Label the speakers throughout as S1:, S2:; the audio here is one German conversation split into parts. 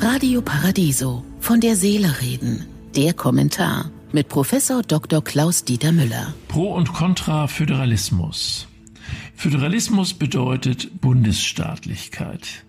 S1: Radio Paradiso von der Seele reden. Der Kommentar mit Professor Dr. Klaus Dieter Müller.
S2: Pro und Contra Föderalismus. Föderalismus bedeutet Bundesstaatlichkeit.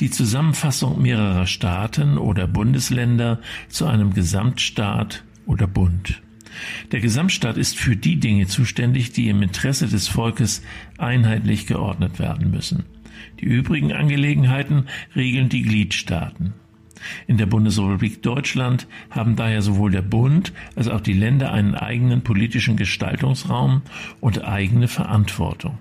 S2: Die Zusammenfassung mehrerer Staaten oder Bundesländer zu einem Gesamtstaat oder Bund. Der Gesamtstaat ist für die Dinge zuständig, die im Interesse des Volkes einheitlich geordnet werden müssen. Die übrigen Angelegenheiten regeln die Gliedstaaten. In der Bundesrepublik Deutschland haben daher sowohl der Bund als auch die Länder einen eigenen politischen Gestaltungsraum und eigene Verantwortung.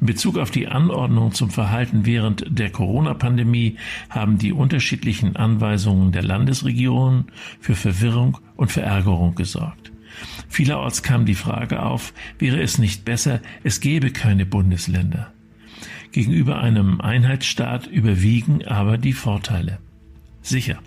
S2: In Bezug auf die Anordnung zum Verhalten während der Corona-Pandemie haben die unterschiedlichen Anweisungen der Landesregierungen für Verwirrung und Verärgerung gesorgt. Vielerorts kam die Frage auf, wäre es nicht besser, es gäbe keine Bundesländer. Gegenüber einem Einheitsstaat überwiegen aber die Vorteile. Sicher.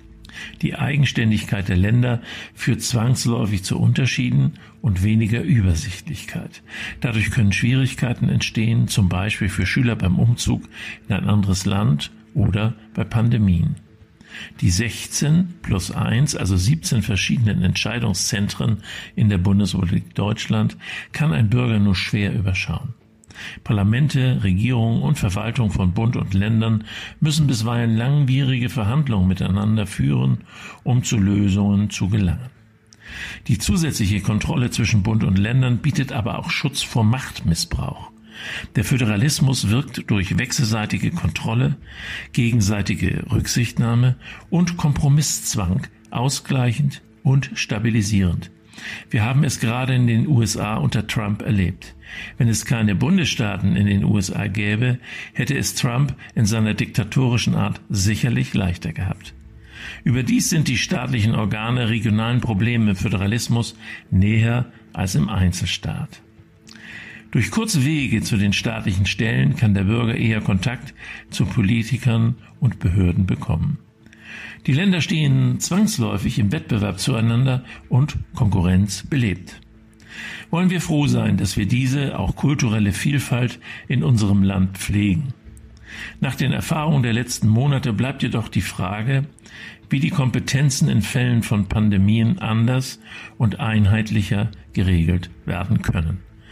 S2: Die Eigenständigkeit der Länder führt zwangsläufig zu Unterschieden und weniger Übersichtlichkeit. Dadurch können Schwierigkeiten entstehen, zum Beispiel für Schüler beim Umzug in ein anderes Land oder bei Pandemien. Die 16 plus 1, also 17 verschiedenen Entscheidungszentren in der Bundesrepublik Deutschland kann ein Bürger nur schwer überschauen. Parlamente, Regierungen und Verwaltung von Bund und Ländern müssen bisweilen langwierige Verhandlungen miteinander führen, um zu Lösungen zu gelangen. Die zusätzliche Kontrolle zwischen Bund und Ländern bietet aber auch Schutz vor Machtmissbrauch. Der Föderalismus wirkt durch wechselseitige Kontrolle, gegenseitige Rücksichtnahme und Kompromisszwang ausgleichend und stabilisierend. Wir haben es gerade in den USA unter Trump erlebt. Wenn es keine Bundesstaaten in den USA gäbe, hätte es Trump in seiner diktatorischen Art sicherlich leichter gehabt. Überdies sind die staatlichen Organe regionalen Problemen im Föderalismus näher als im Einzelstaat. Durch kurze Wege zu den staatlichen Stellen kann der Bürger eher Kontakt zu Politikern und Behörden bekommen. Die Länder stehen zwangsläufig im Wettbewerb zueinander und Konkurrenz belebt. Wollen wir froh sein, dass wir diese auch kulturelle Vielfalt in unserem Land pflegen. Nach den Erfahrungen der letzten Monate bleibt jedoch die Frage, wie die Kompetenzen in Fällen von Pandemien anders und einheitlicher geregelt werden können.